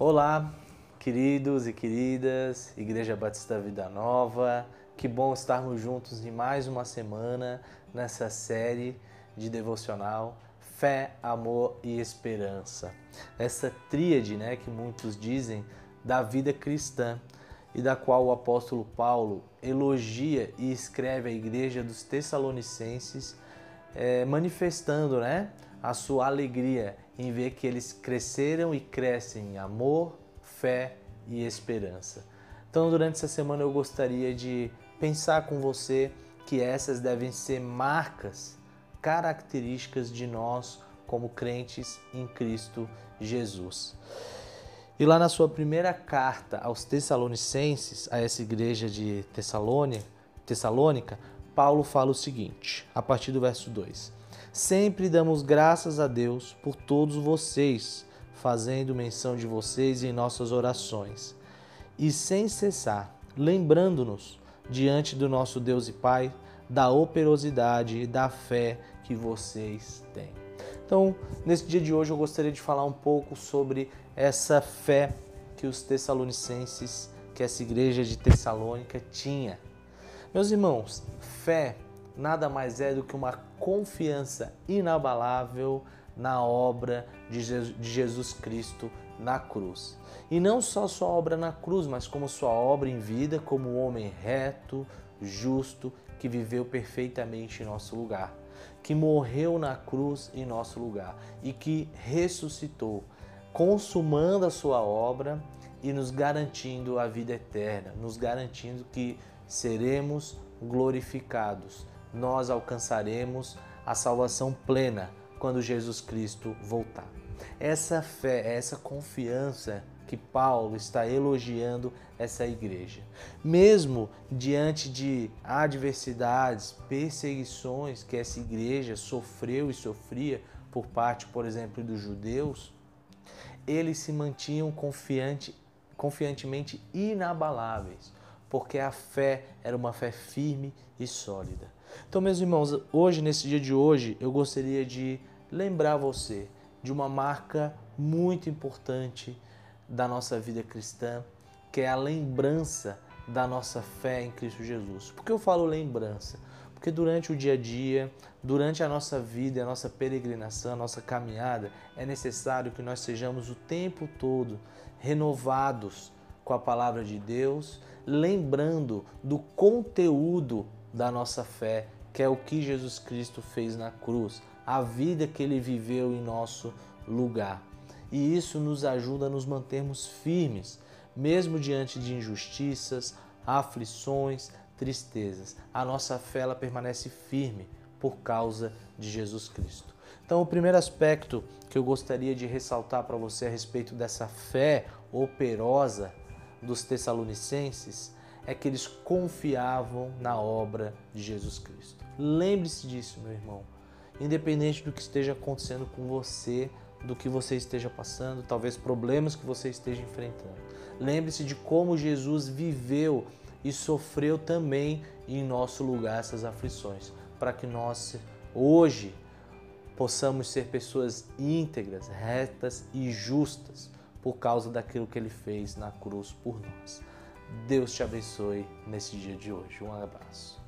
Olá, queridos e queridas, Igreja Batista Vida Nova. Que bom estarmos juntos em mais uma semana nessa série de devocional Fé, Amor e Esperança. Essa tríade, né, que muitos dizem da vida cristã e da qual o apóstolo Paulo elogia e escreve à igreja dos Tessalonicenses, é, manifestando, né, a sua alegria em ver que eles cresceram e crescem em amor, fé e esperança. Então, durante essa semana eu gostaria de pensar com você que essas devem ser marcas, características de nós como crentes em Cristo Jesus. E lá na sua primeira carta aos Tessalonicenses, a essa igreja de Tessalônica, Tessalônica, Paulo fala o seguinte, a partir do verso 2: Sempre damos graças a Deus por todos vocês, fazendo menção de vocês em nossas orações, e sem cessar, lembrando-nos diante do nosso Deus e Pai da operosidade e da fé que vocês têm. Então, nesse dia de hoje eu gostaria de falar um pouco sobre essa fé que os tessalonicenses, que essa igreja de Tessalônica tinha. Meus irmãos, fé nada mais é do que uma confiança inabalável na obra de Jesus Cristo na cruz. E não só sua obra na cruz, mas como sua obra em vida, como homem reto, justo, que viveu perfeitamente em nosso lugar, que morreu na cruz em nosso lugar e que ressuscitou, consumando a sua obra e nos garantindo a vida eterna, nos garantindo que seremos glorificados nós alcançaremos a salvação plena quando Jesus Cristo voltar. Essa fé, essa confiança que Paulo está elogiando essa igreja. Mesmo diante de adversidades, perseguições que essa igreja sofreu e sofria por parte, por exemplo, dos judeus, eles se mantinham confiante, confiantemente inabaláveis, porque a fé era uma fé firme e sólida. Então, meus irmãos, hoje, nesse dia de hoje, eu gostaria de lembrar você de uma marca muito importante da nossa vida cristã, que é a lembrança da nossa fé em Cristo Jesus. Por que eu falo lembrança? Porque durante o dia a dia, durante a nossa vida, a nossa peregrinação, a nossa caminhada, é necessário que nós sejamos o tempo todo renovados com a palavra de Deus, lembrando do conteúdo da nossa fé, que é o que Jesus Cristo fez na cruz, a vida que ele viveu em nosso lugar. E isso nos ajuda a nos mantermos firmes, mesmo diante de injustiças, aflições, tristezas. A nossa fé ela permanece firme por causa de Jesus Cristo. Então, o primeiro aspecto que eu gostaria de ressaltar para você a respeito dessa fé operosa dos Tessalonicenses é que eles confiavam na obra de Jesus Cristo. Lembre-se disso, meu irmão. Independente do que esteja acontecendo com você, do que você esteja passando, talvez problemas que você esteja enfrentando. Lembre-se de como Jesus viveu e sofreu também em nosso lugar essas aflições, para que nós hoje possamos ser pessoas íntegras, retas e justas por causa daquilo que ele fez na cruz por nós. Deus te abençoe nesse dia de hoje. Um abraço.